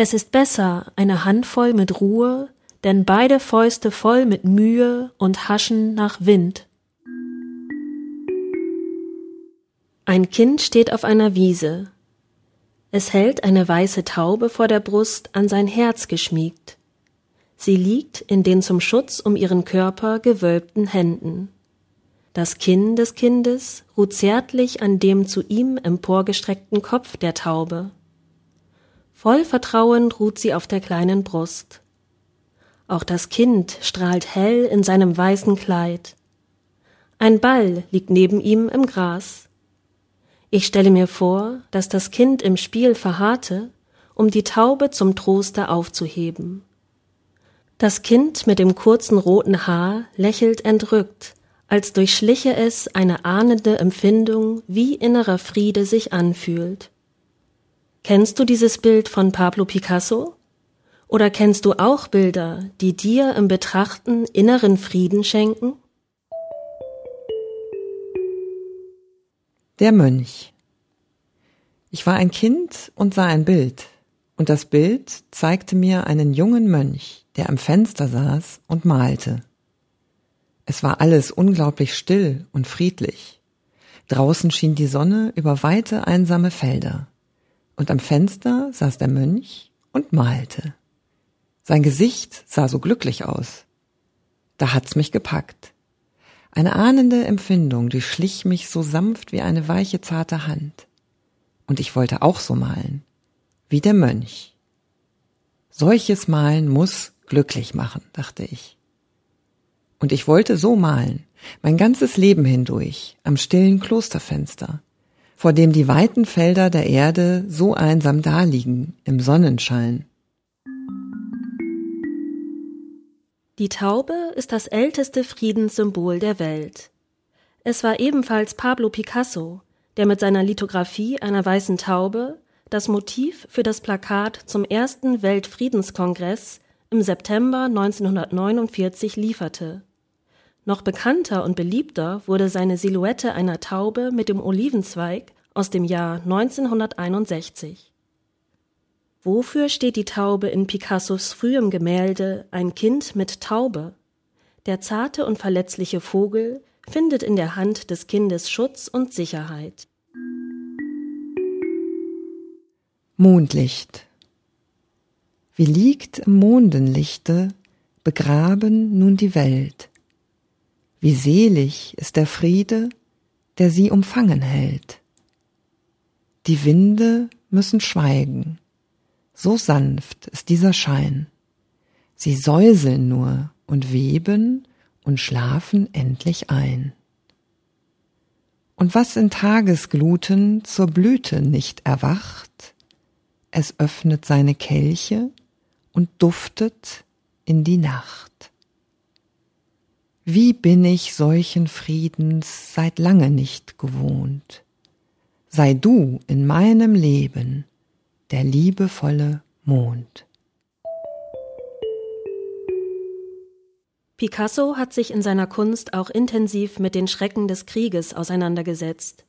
Es ist besser eine Handvoll mit Ruhe, denn beide Fäuste voll mit Mühe und haschen nach Wind. Ein Kind steht auf einer Wiese. Es hält eine weiße Taube vor der Brust an sein Herz geschmiegt. Sie liegt in den zum Schutz um ihren Körper gewölbten Händen. Das Kinn des Kindes ruht zärtlich an dem zu ihm emporgestreckten Kopf der Taube. Voll Vertrauen ruht sie auf der kleinen Brust. Auch das Kind strahlt hell in seinem weißen Kleid. Ein Ball liegt neben ihm im Gras. Ich stelle mir vor, dass das Kind im Spiel verharrte, um die Taube zum Troste aufzuheben. Das Kind mit dem kurzen roten Haar lächelt entrückt, als durchschliche es eine ahnende Empfindung, wie innerer Friede sich anfühlt. Kennst du dieses Bild von Pablo Picasso? Oder kennst du auch Bilder, die dir im Betrachten inneren Frieden schenken? Der Mönch. Ich war ein Kind und sah ein Bild, und das Bild zeigte mir einen jungen Mönch, der am Fenster saß und malte. Es war alles unglaublich still und friedlich. Draußen schien die Sonne über weite einsame Felder, und am Fenster saß der Mönch und malte. Sein Gesicht sah so glücklich aus. Da hat's mich gepackt. Eine ahnende Empfindung durchschlich mich so sanft wie eine weiche, zarte Hand. Und ich wollte auch so malen, wie der Mönch. Solches Malen muss glücklich machen, dachte ich. Und ich wollte so malen, mein ganzes Leben hindurch, am stillen Klosterfenster, vor dem die weiten Felder der Erde so einsam daliegen im Sonnenschein Die Taube ist das älteste Friedenssymbol der Welt. Es war ebenfalls Pablo Picasso, der mit seiner Lithografie einer weißen Taube das Motiv für das Plakat zum ersten Weltfriedenskongress im September 1949 lieferte. Noch bekannter und beliebter wurde seine Silhouette einer Taube mit dem Olivenzweig aus dem Jahr 1961. Wofür steht die Taube in Picassos frühem Gemälde Ein Kind mit Taube? Der zarte und verletzliche Vogel findet in der Hand des Kindes Schutz und Sicherheit. Mondlicht Wie liegt im Mondenlichte begraben nun die Welt. Wie selig ist der Friede, der sie umfangen hält. Die Winde müssen schweigen, so sanft ist dieser Schein. Sie säuseln nur und weben und schlafen endlich ein. Und was in Tagesgluten zur Blüte nicht erwacht, es öffnet seine Kelche und duftet in die Nacht. Wie bin ich solchen Friedens seit lange nicht gewohnt. Sei du in meinem Leben der liebevolle Mond. Picasso hat sich in seiner Kunst auch intensiv mit den Schrecken des Krieges auseinandergesetzt.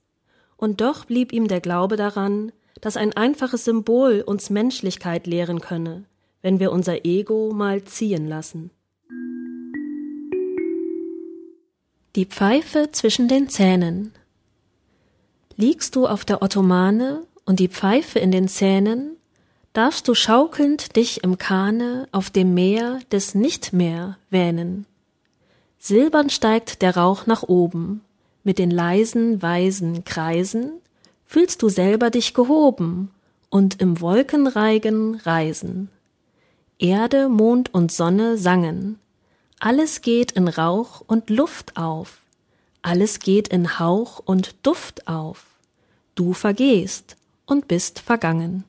Und doch blieb ihm der Glaube daran, dass ein einfaches Symbol uns Menschlichkeit lehren könne, wenn wir unser Ego mal ziehen lassen. Die Pfeife zwischen den Zähnen. Liegst du auf der Ottomane und die Pfeife in den Zähnen, darfst du schaukelnd dich im Kahne auf dem Meer des Nichtmehr wähnen. Silbern steigt der Rauch nach oben, mit den leisen, weisen Kreisen fühlst du selber dich gehoben und im Wolkenreigen reisen. Erde, Mond und Sonne sangen, alles geht in Rauch und Luft auf, alles geht in Hauch und Duft auf. Du vergehst, und bist vergangen.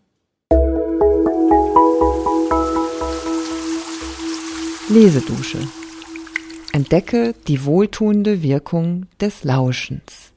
Lesedusche. Entdecke die wohltuende Wirkung des Lauschens.